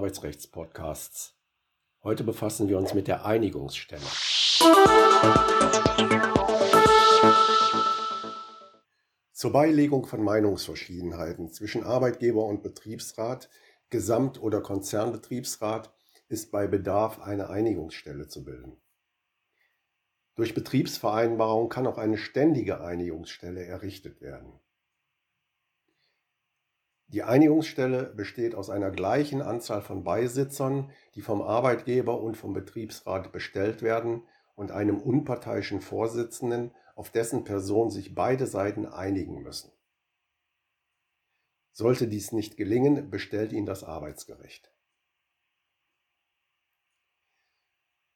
Arbeitsrechtspodcasts. Heute befassen wir uns mit der Einigungsstelle. Zur Beilegung von Meinungsverschiedenheiten zwischen Arbeitgeber und Betriebsrat, Gesamt- oder Konzernbetriebsrat ist bei Bedarf eine Einigungsstelle zu bilden. Durch Betriebsvereinbarung kann auch eine ständige Einigungsstelle errichtet werden. Die Einigungsstelle besteht aus einer gleichen Anzahl von Beisitzern, die vom Arbeitgeber und vom Betriebsrat bestellt werden, und einem unparteiischen Vorsitzenden, auf dessen Person sich beide Seiten einigen müssen. Sollte dies nicht gelingen, bestellt ihn das Arbeitsgericht.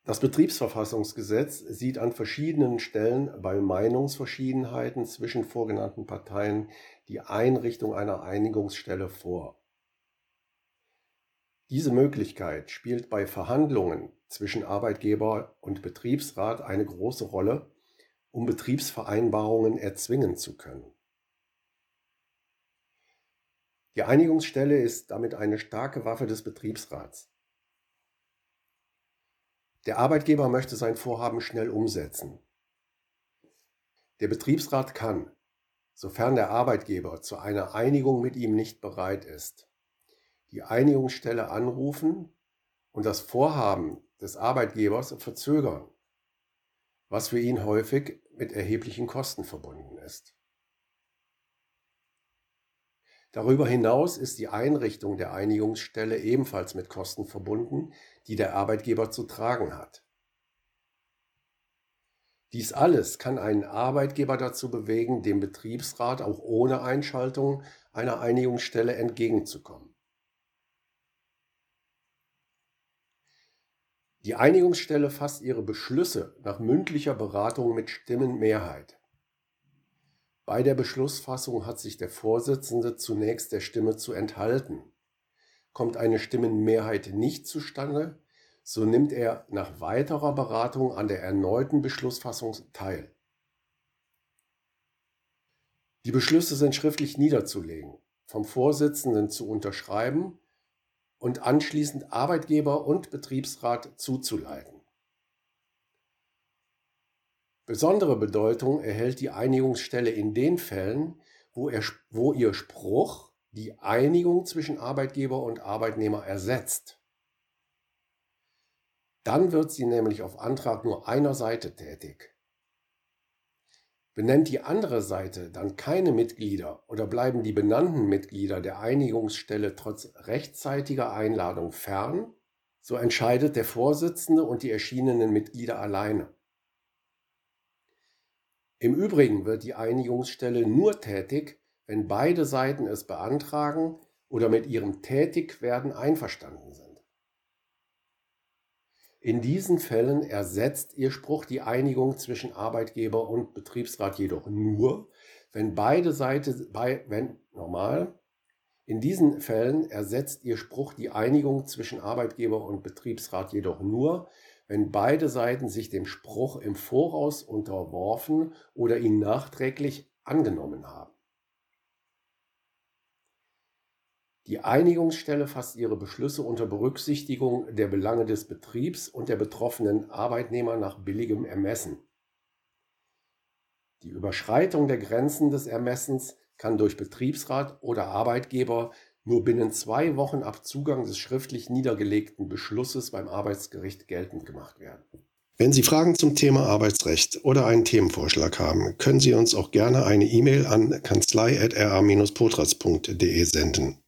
Das Betriebsverfassungsgesetz sieht an verschiedenen Stellen bei Meinungsverschiedenheiten zwischen vorgenannten Parteien die Einrichtung einer Einigungsstelle vor. Diese Möglichkeit spielt bei Verhandlungen zwischen Arbeitgeber und Betriebsrat eine große Rolle, um Betriebsvereinbarungen erzwingen zu können. Die Einigungsstelle ist damit eine starke Waffe des Betriebsrats. Der Arbeitgeber möchte sein Vorhaben schnell umsetzen. Der Betriebsrat kann, sofern der Arbeitgeber zu einer Einigung mit ihm nicht bereit ist, die Einigungsstelle anrufen und das Vorhaben des Arbeitgebers verzögern, was für ihn häufig mit erheblichen Kosten verbunden ist. Darüber hinaus ist die Einrichtung der Einigungsstelle ebenfalls mit Kosten verbunden, die der Arbeitgeber zu tragen hat. Dies alles kann einen Arbeitgeber dazu bewegen, dem Betriebsrat auch ohne Einschaltung einer Einigungsstelle entgegenzukommen. Die Einigungsstelle fasst ihre Beschlüsse nach mündlicher Beratung mit Stimmenmehrheit. Bei der Beschlussfassung hat sich der Vorsitzende zunächst der Stimme zu enthalten. Kommt eine Stimmenmehrheit nicht zustande, so nimmt er nach weiterer Beratung an der erneuten Beschlussfassung teil. Die Beschlüsse sind schriftlich niederzulegen, vom Vorsitzenden zu unterschreiben und anschließend Arbeitgeber und Betriebsrat zuzuleiten. Besondere Bedeutung erhält die Einigungsstelle in den Fällen, wo, er, wo ihr Spruch die Einigung zwischen Arbeitgeber und Arbeitnehmer ersetzt. Dann wird sie nämlich auf Antrag nur einer Seite tätig. Benennt die andere Seite dann keine Mitglieder oder bleiben die benannten Mitglieder der Einigungsstelle trotz rechtzeitiger Einladung fern, so entscheidet der Vorsitzende und die erschienenen Mitglieder alleine. Im Übrigen wird die Einigungsstelle nur tätig, wenn beide Seiten es beantragen oder mit ihrem Tätigwerden einverstanden sind. In diesen Fällen ersetzt ihr Spruch die Einigung zwischen Arbeitgeber und Betriebsrat jedoch nur, wenn beide Seiten, bei, wenn, normal, in diesen Fällen ersetzt ihr Spruch die Einigung zwischen Arbeitgeber und Betriebsrat jedoch nur, wenn beide Seiten sich dem Spruch im Voraus unterworfen oder ihn nachträglich angenommen haben. Die Einigungsstelle fasst ihre Beschlüsse unter Berücksichtigung der Belange des Betriebs und der betroffenen Arbeitnehmer nach billigem Ermessen. Die Überschreitung der Grenzen des Ermessens kann durch Betriebsrat oder Arbeitgeber nur binnen zwei Wochen ab Zugang des schriftlich niedergelegten Beschlusses beim Arbeitsgericht geltend gemacht werden. Wenn Sie Fragen zum Thema Arbeitsrecht oder einen Themenvorschlag haben, können Sie uns auch gerne eine E-Mail an kanzlei.ra-potratz.de senden.